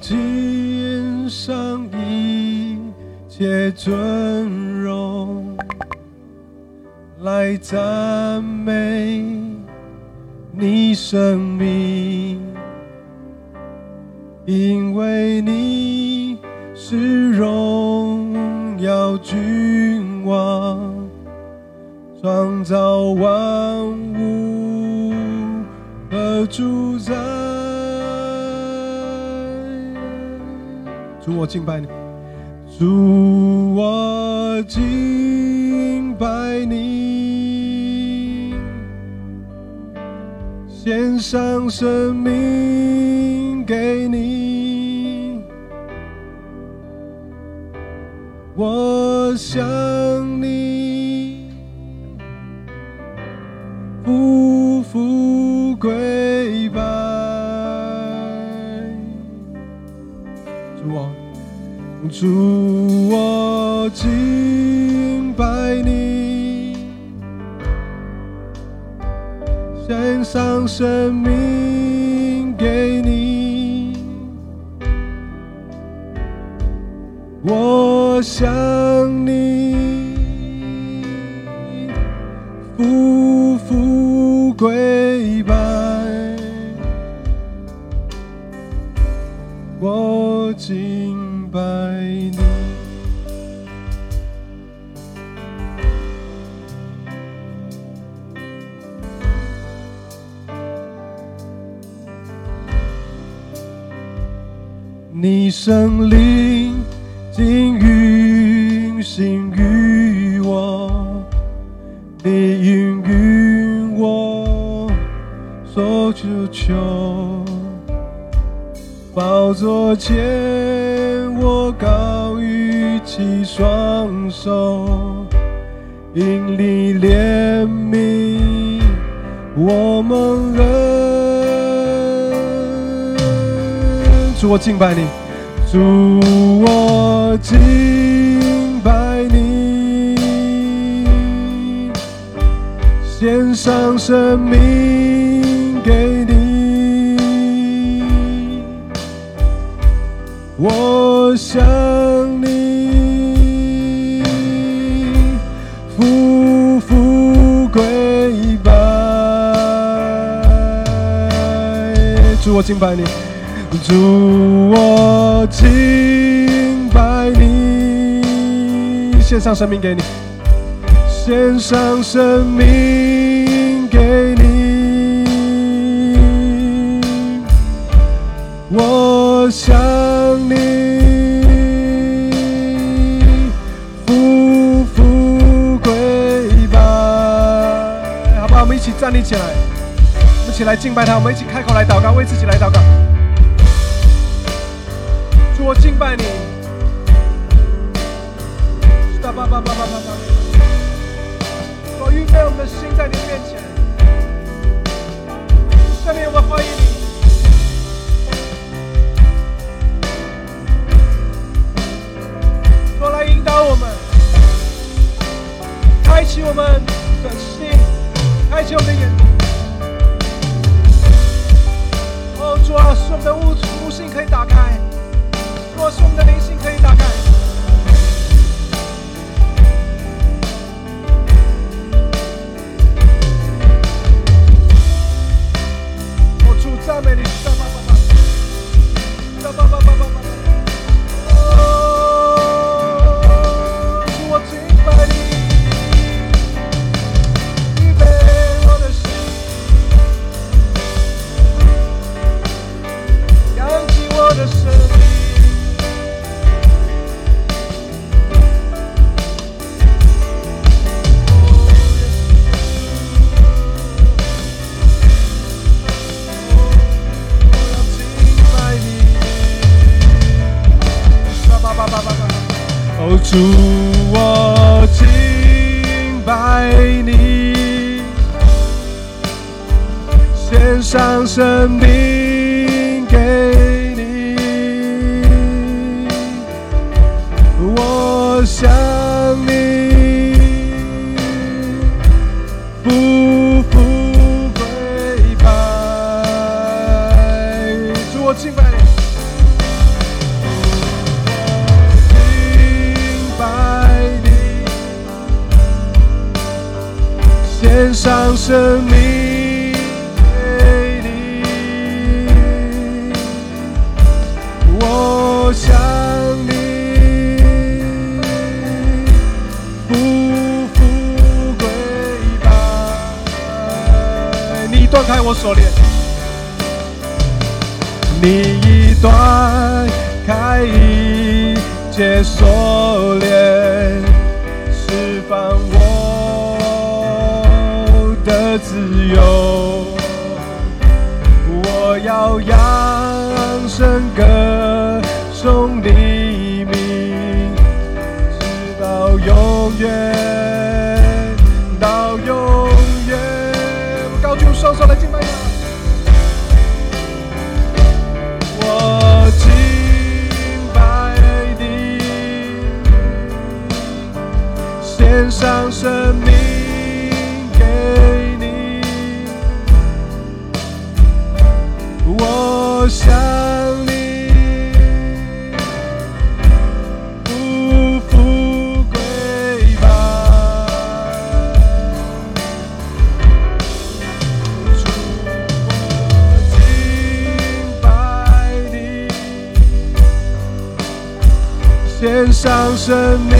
我肩上一切尊荣，来赞美你生命，因为你是荣耀君王，创造万我敬拜你。主，我敬拜你，献上生命给你。我想你主，我敬拜你，献上生命给所求。宝座前，我高举起双手，因你怜悯我们人。主，我敬拜你，主，我敬拜你，献上生命给你。我想你匍匐跪拜，祝我敬拜你，祝我敬拜你，献上生命给你，献上生命我向你匍匐跪拜，好不好？我们一起站立起来，我们一起来敬拜他，我们一起开口来祷告，为自己来祷告。主，我敬拜你。哒吧吧吧吧吧吧。我预备我们的心在你。面前，下面，我们欢迎你。多来引导我们，开启我们的心，开启我们的眼。哦，主啊，使我们的悟悟性可以打开，主啊，使我们的灵性可以打开。哦，主赞美你，赞吧吧吧，赞吧吧吧吧吧献上生命给你，我想你匍匐跪拜。你断开我锁链，你已断开一切锁链，由。我要扬声歌我想你匍匐跪拜。主，我敬拜你，献上生命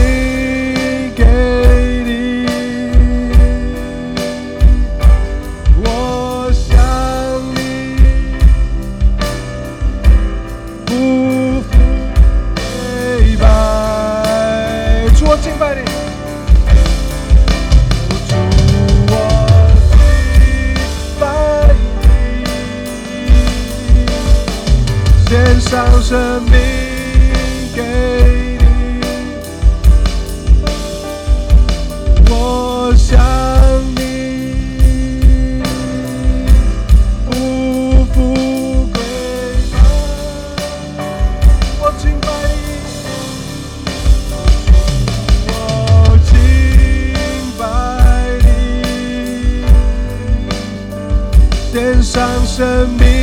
生命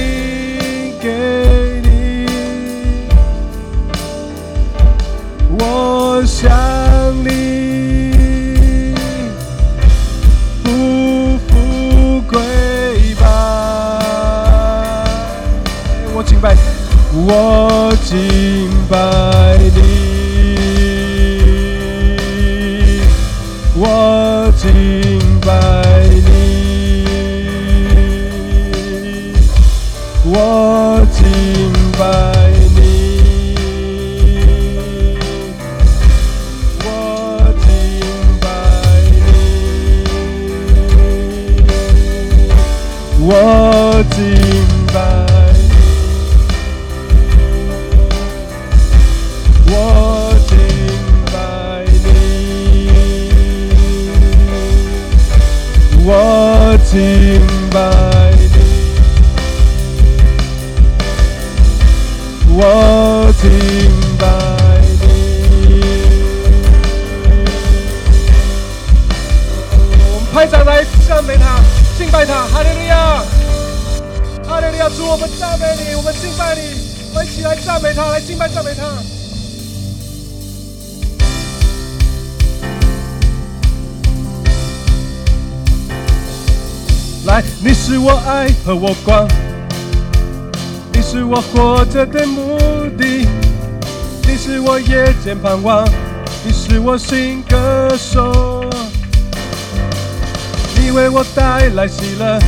我敬拜你，我敬拜你。我们拍掌来赞美他，敬拜他，哈利路亚，哈利路亚！主，我们赞美你，我们敬拜你，我们一起来赞美他，来敬拜赞美他。来，你是我爱和我光，你是我活着的目的，你是我夜间盼望，你是我心歌手。你为我带来喜乐，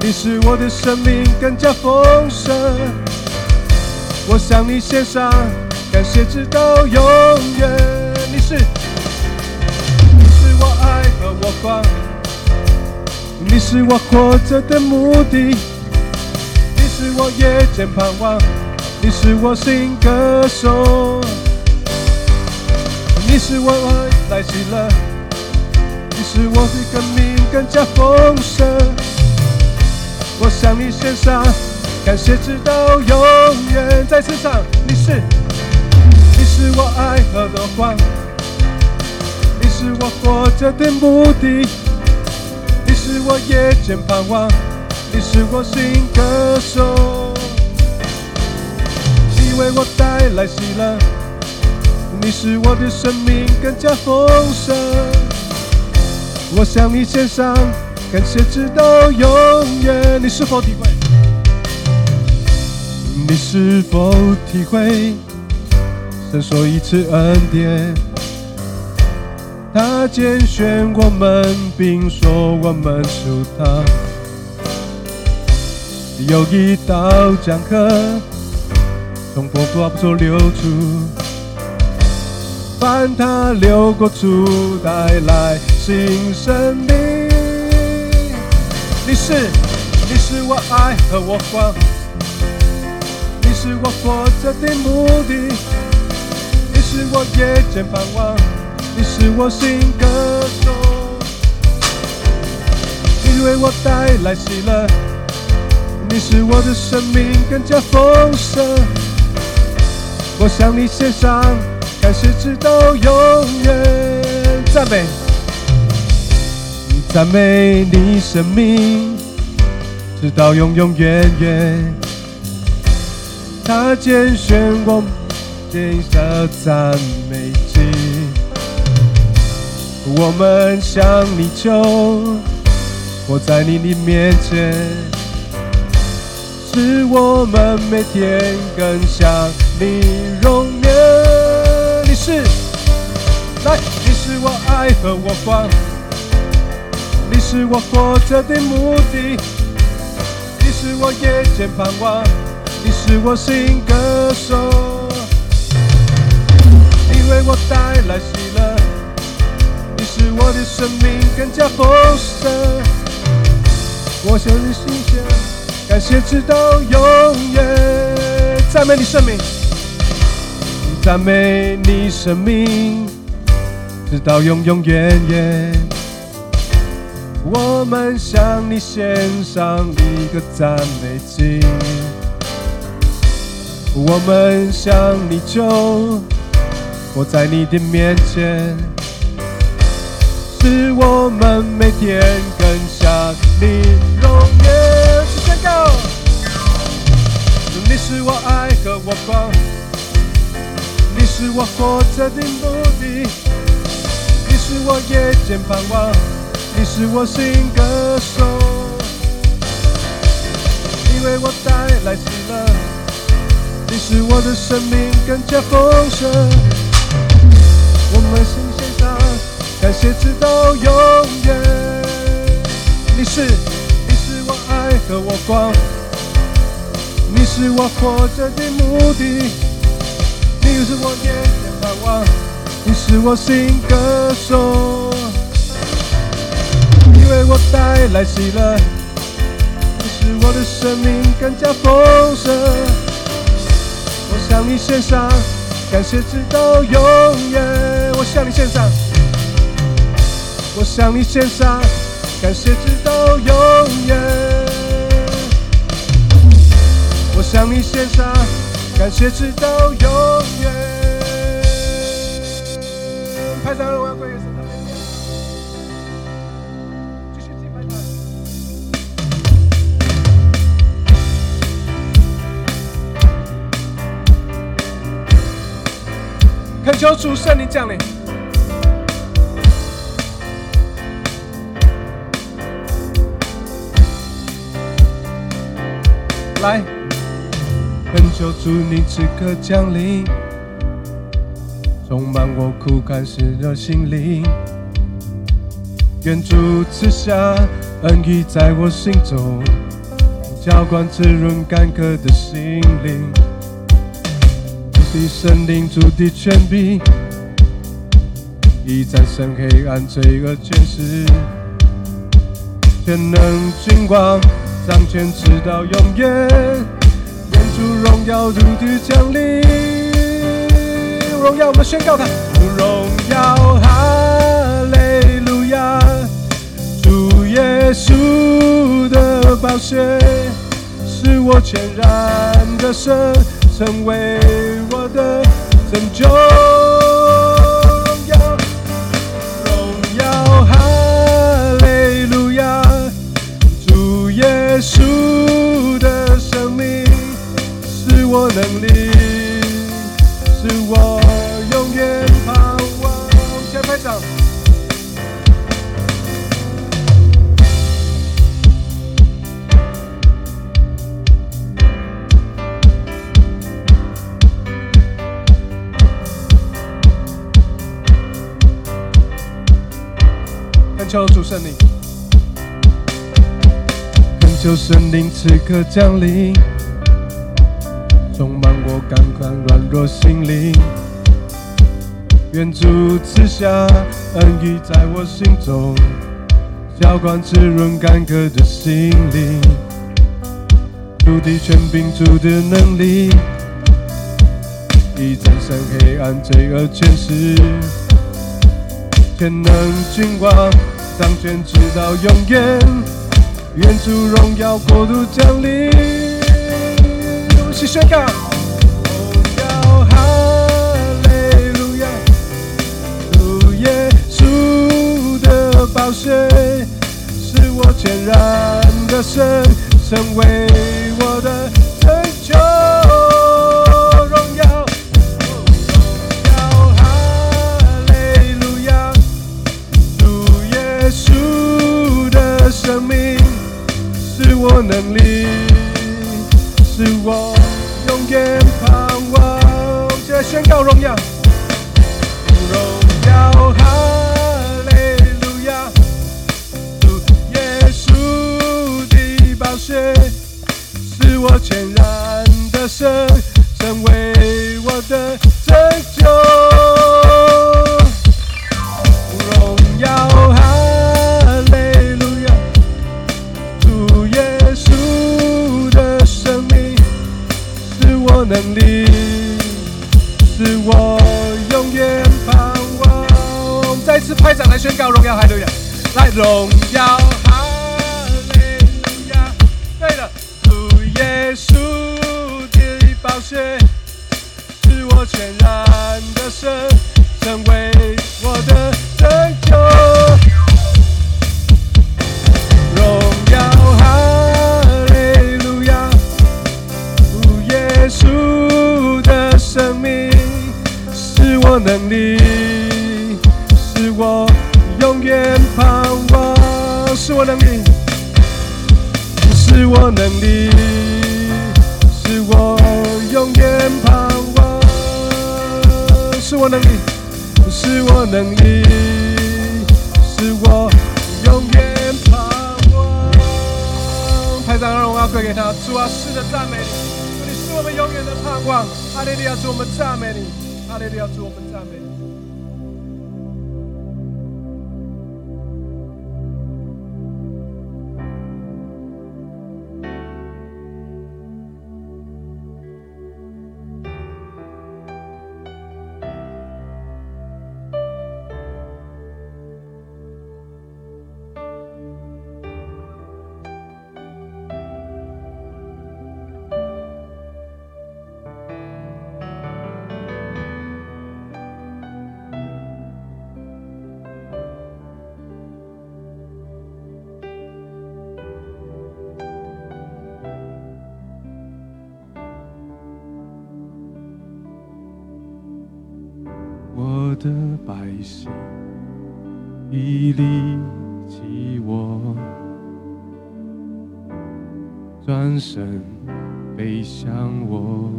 你使我的生命更加丰盛。我向你献上感谢，直到永远。你是，你是我爱和我光。你是我活着的目的，你是我夜间盼望，你是我心歌手，你是我爱来喜乐，你是我的生命更加丰盛。我向你献上感谢，直到永远。再次唱，你是，你是我爱和的光，你是我活着的目的。你是我夜间盼望，你是我心歌颂。你为我带来喜乐，你使我的生命更加丰盛。我向你献上感谢，直到永远。你是否体会？你是否体会？神说一次恩典，他拣选我们，并说我们属他。有一道江河从波波不流出。凡他流过处，带来新生命。你是，你是我爱和我光，你是我活着的目的，你是我夜间盼望，你是我心歌颂。你为我带来喜乐，你使我的生命更加丰盛。我向你献上。感谢直到永远，赞美，赞美你生命，直到永永远远。他拣选我，献上赞美，我们向你求，活在你的面前，使我们每天更像你容颜。是，来，你是我爱和我光，你是我活着的目的，你是我夜间盼望，你是我心歌手，你为我带来，使我的生命更加丰盛，我向你心献感谢，直到永远，赞美你生命。赞美你生命，直到永永远远。我们向你献上一个赞美祭，我们向你求，我在你的面前，使我们每天更像你容颜。宣告，你是我爱和我光。是我活着的目的，你是我夜间盼望，你是我心歌颂，你为我带来喜乐，你使我的生命更加丰盛。我们心献上感谢，直到永远。你是，你是我爱和我光，你是我活着的目的。你是我眼前盼望，你是我心歌颂。你为我带来喜乐，你使我的生命更加丰盛。我向你献上感谢，直到永远。我向你献上，我向你献上感谢，直到永远。我向你献上。感谢直到永远。拍掌了，我要跪下。继续敬拜他。恳求主圣灵降临。来。恳求主，你此刻降临，充满我枯干湿热心灵。愿主赐下恩雨在我心中，浇灌滋润干渴的心灵。主的圣灵，主的权柄，已战胜黑暗罪恶权势，全能君王掌权直到永远。主荣耀如地降临，荣耀我们宣告他，荣耀哈利路亚，主耶稣的宝血使我全然的神，成为我的拯救。刻降临，充满我刚刚软弱心灵。愿主赐下恩雨在我心中，浇灌滋润干渴的心灵。主的权柄，主的能力，已战胜黑暗罪恶权势，全能君王掌权直到永远。愿主荣耀国度降临，用心宣告。宝血是我全然的神，成为我的我能力，是我永远盼望。现在宣告荣耀，荣耀，哈。是我全然的神，成为我的上来宣告荣耀哈利路亚，来荣耀。能力，是我永远盼望。拍张，荣耀归给他。主啊，是的赞美你，你是我们永远的盼望。哈利路亚，主我们赞美你。哈利路亚，主我们赞美你。的百姓已离弃我，转身背向我。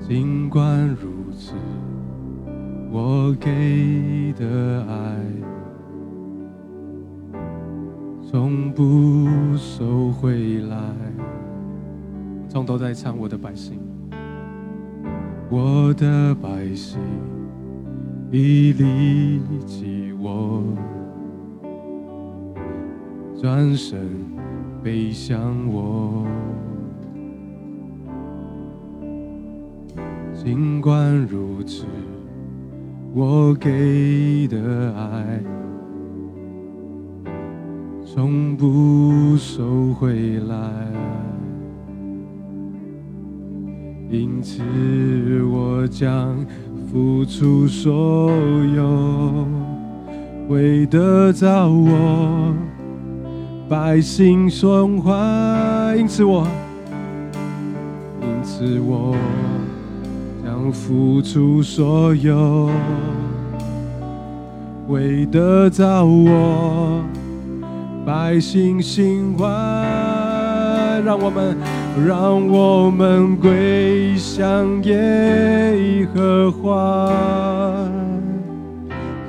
尽管如此，我给的爱从不收回来。从头再唱我的百姓。我的百姓已离弃我，转身背向我。尽管如此，我给的爱从不收回来。因此，我将付出所有，为得到我百姓 son 怀。因此，我因此我将付出所有，为得到我百姓心怀。让我们。让我们归向耶和华，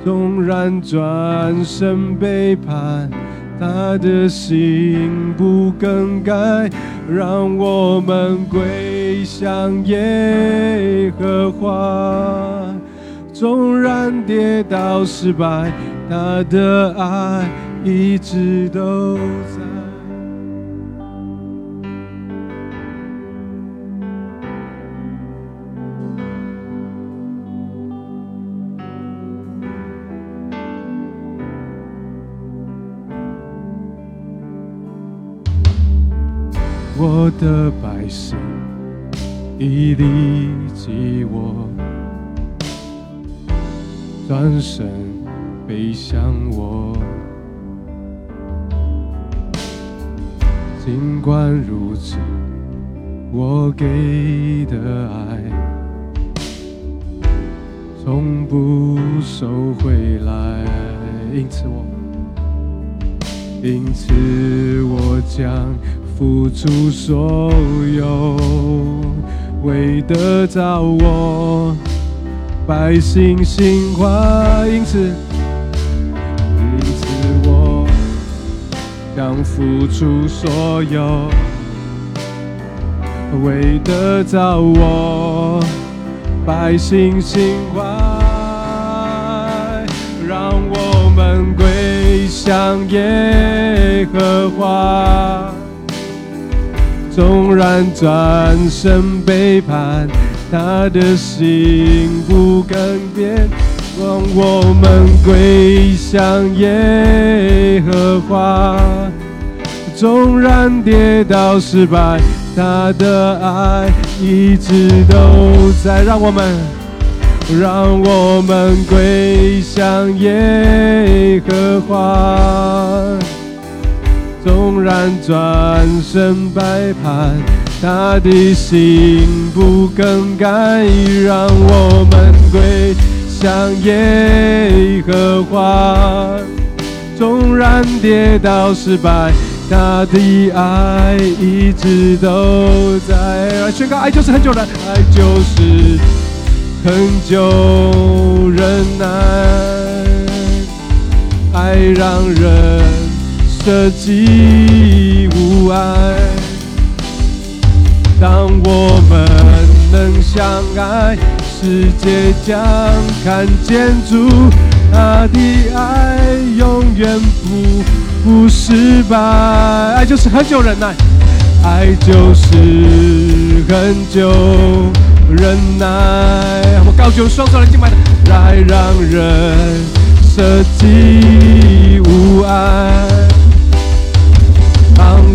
纵然转身背叛，他的心不更改，让我们归向耶和华。纵然跌倒失败，他的爱一直都在。我的百姓已离弃我，转身背向我。尽管如此，我给的爱从不收回来。因此我，因此我将。付出所有，为得着我百姓心怀，因此，因此我将付出所有，为得着我百姓心怀，让我们归向耶和华。纵然转身背叛，他的心不改变。让我们归向耶和华。纵然跌倒失败，他的爱一直都在。让我们，让我们归向耶和华。纵然转身背叛，他的心不更改，让我们归向耶和华。纵然跌倒失败，他的爱一直都在。宣告：爱就是很久的，爱就是很久忍耐，爱让人。设计无爱，当我们能相爱，世界将看见主，他的爱永远不不失败。爱就是很久忍耐，爱就是很久忍耐。我高举双手来敬拜的，来让人舍己无爱。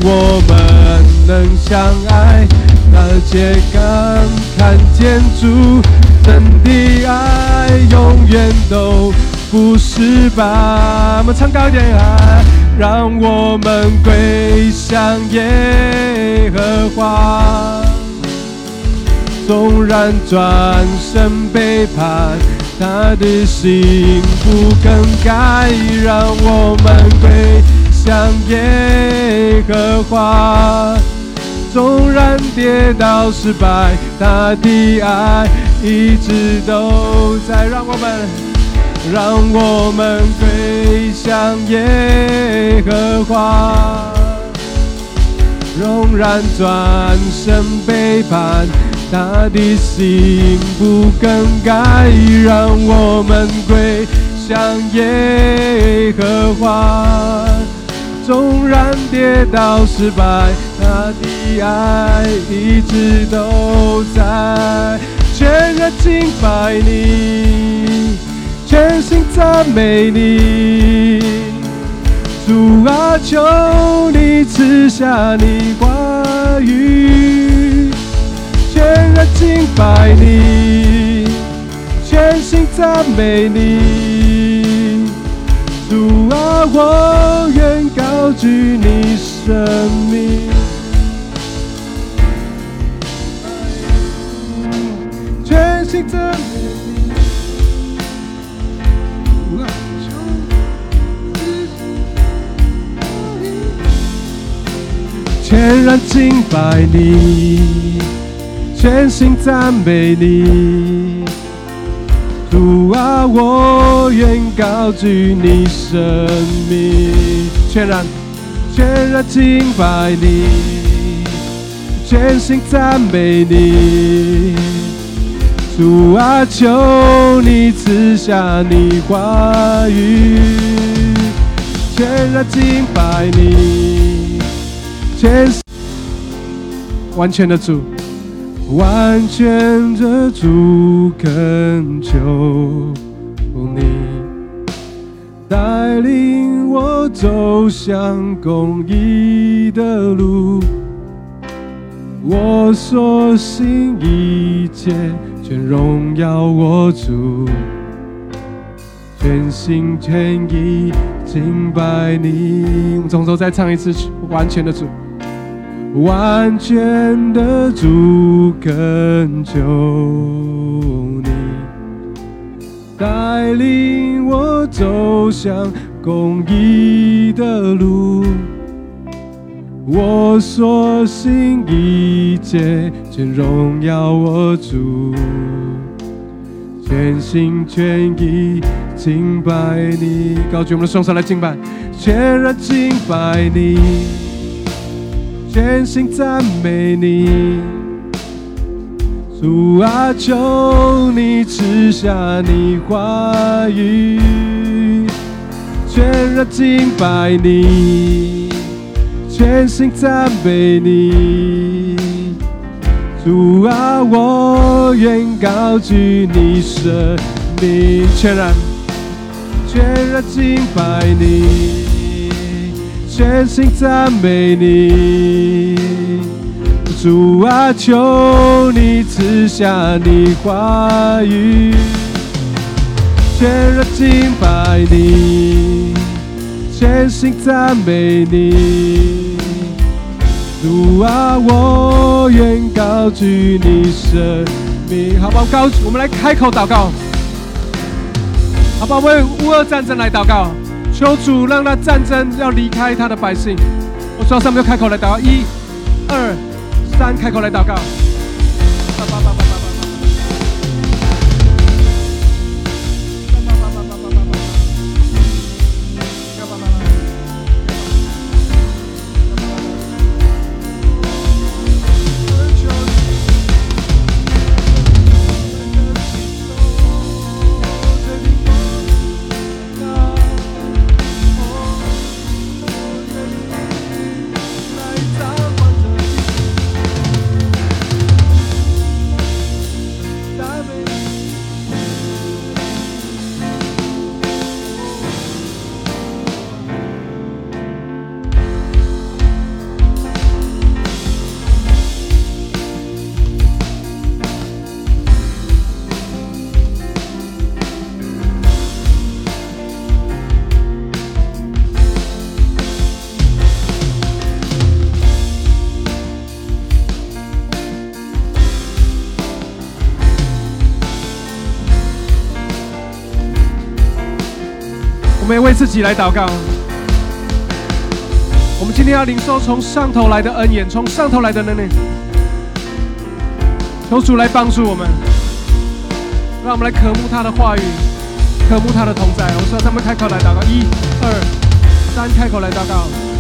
我们能相爱，而且敢看见主真的爱，永远都不失败。我们唱高点啊！让我们归向耶和华，纵然转身背叛，他的心不更改。让我们归。向耶和华，纵然跌倒失败，他的爱一直都在。让我们，让我们归向耶和华，纵然转身背叛，他的心不更改。让我们归向耶和华。纵然跌倒失败，他的爱一直都在。全然敬拜你，全心赞美你。主啊，求你赐下你话语。全然敬拜你，全心赞美你。主啊，我高举你生命，全心赞美全然敬拜你，全心赞美你。主啊，我愿高举你生命，全然全然敬拜你，全心赞美你。主啊，求你赐下你话语，全然敬拜你，全完全的主。完全的主恳求你带领我走向公义的路，我所信一切全荣耀我主，全心全意敬拜你。我们从头再唱一次，完全的主。完全的主恳求你，带领我走向公义的路。我所信一切全荣耀我主，全心全意敬拜你。高举我们的双手来敬拜，全然敬拜你。全心赞美你，主啊，求你赐下你话语，全然敬拜你，全心赞美你，主啊，我愿高举你生命，全然全然敬拜你。全心赞美你，主啊，求你赐下你话语，全然敬拜你，全心赞美你，主啊，我愿高举你生命。好吧，高，我们来开口祷告，好吧，为乌俄战争来祷告。求主让那战争要离开他的百姓。我说上面开口来祷告，一、二、三，开口来祷告。自己来祷告。我们今天要领受从上头来的恩典，从上头来的能力。求主来帮助我们，让我们来渴慕他的话语，渴慕他的同在。我说，他们开口来祷告，一、二、三，开口来祷告。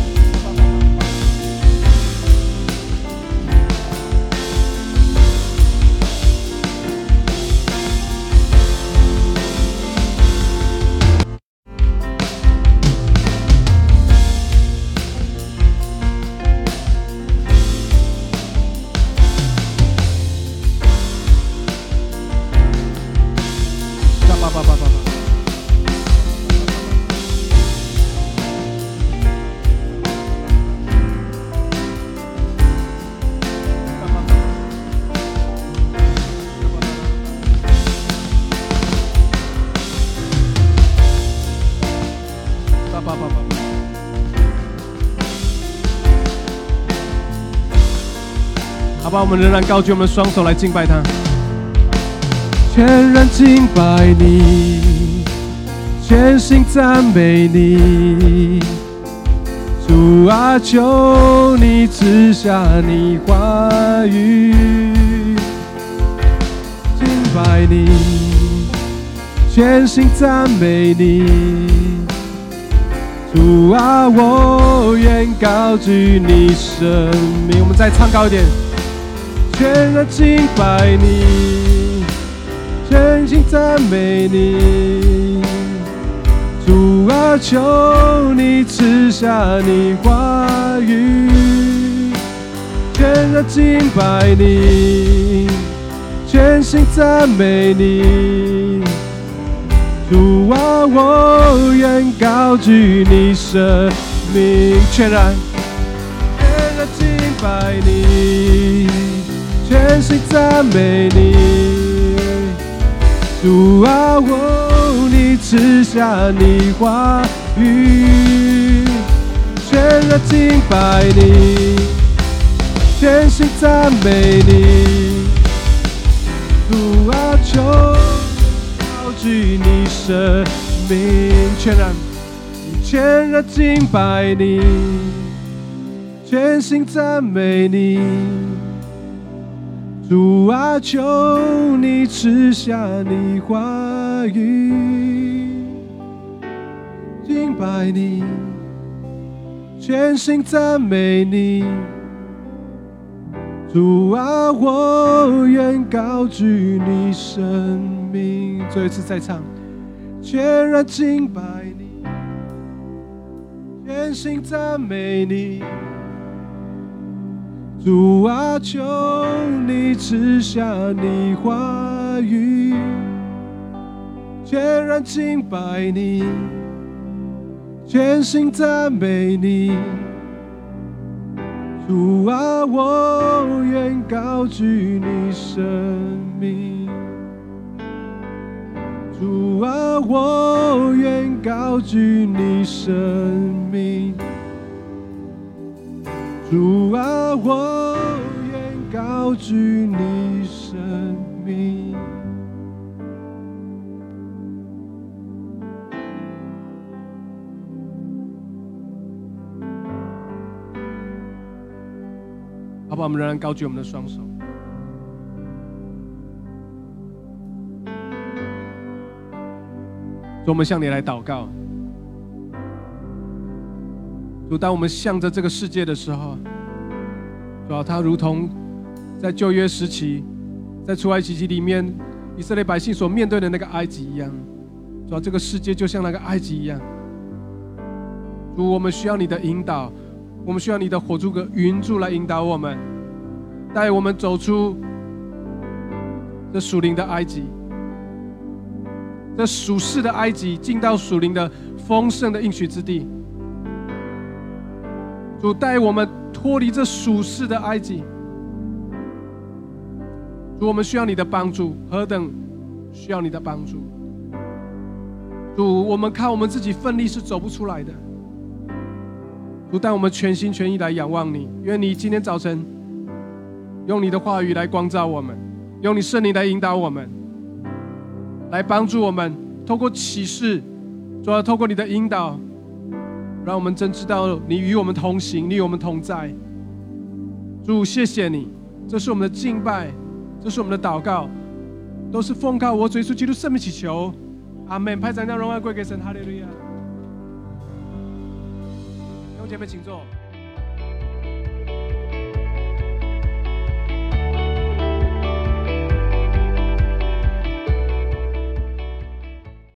我们仍然高举我们的双手来敬拜他，全然敬拜你，全心赞美你，主啊，求你赐下你话语，敬拜你，全心赞美你。主啊，我愿高举你生命。我们再唱高一点，全然敬拜你，全心赞美你。主啊，求你赐下你话语，全然敬拜你，全心赞美你。主啊，我愿高举你生命，全然全然敬拜你，全心赞美你。主啊，我你赐下你话语，全然敬拜你，全心赞美你。主啊，求高举你生命，全然全然敬拜你，全心赞美你。主啊，求你赐下你话语，敬拜你，全心赞美你。主啊，我愿高举你生命。最后一次再唱，全然敬拜你，全心赞美你。主啊，求你赐下你话语，全然敬拜你，全心赞美你。主啊，我愿高举你生命。主啊，我愿高举你生命。主啊，我愿高举你生命。好不好？我们仍然高举我们的双手。主，我们向你来祷告。主，当我们向着这个世界的时候，主啊，它如同在旧约时期，在出埃及记里面，以色列百姓所面对的那个埃及一样。主啊，这个世界就像那个埃及一样。主，我们需要你的引导，我们需要你的火柱跟云柱来引导我们，带我们走出这属灵的埃及，这属世的埃及，进到属灵的丰盛的应许之地。主带我们脱离这属世的埃及。主，我们需要你的帮助，何等需要你的帮助！主，我们靠我们自己奋力是走不出来的。主，但我们全心全意来仰望你，愿你今天早晨用你的话语来光照我们，用你圣灵来引导我们，来帮助我们，透过启示，主要透过你的引导。让我们真知道你与我们同行，你与我们同在。主，谢谢你，这是我们的敬拜，这是我们的祷告，都是奉靠我主耶稣基督圣名祈求。阿门。派长将荣耀归给神，哈利路亚。弟兄姐妹，请坐。